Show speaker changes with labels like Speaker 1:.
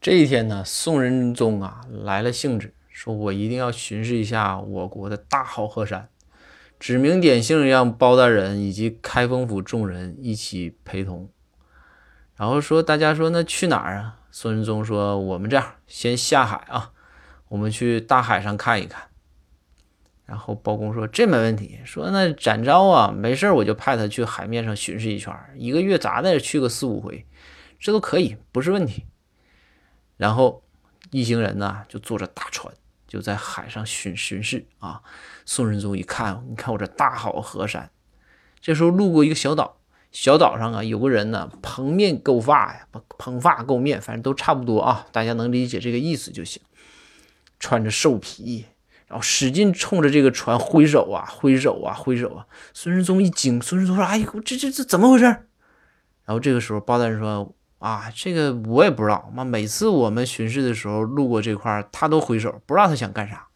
Speaker 1: 这一天呢，宋仁宗啊来了兴致，说我一定要巡视一下我国的大好河山，指名点姓让包大人以及开封府众人一起陪同。然后说大家说那去哪儿啊？宋仁宗说我们这样先下海啊，我们去大海上看一看。然后包公说这没问题，说那展昭啊没事我就派他去海面上巡视一圈，一个月咋的去个四五回，这都可以，不是问题。然后一行人呢就坐着大船，就在海上巡巡视啊。宋仁宗一看，你看我这大好河山。这时候路过一个小岛，小岛上啊有个人呢蓬面垢发呀，蓬发垢面，反正都差不多啊，大家能理解这个意思就行。穿着兽皮，然后使劲冲着这个船挥手啊，挥手啊，挥手啊。孙仁宗一惊，孙仁宗说：“哎呦，这这这怎么回事？”然后这个时候包大人说。啊，这个我也不知道。妈，每次我们巡视的时候路过这块儿，他都挥手，不知道他想干啥。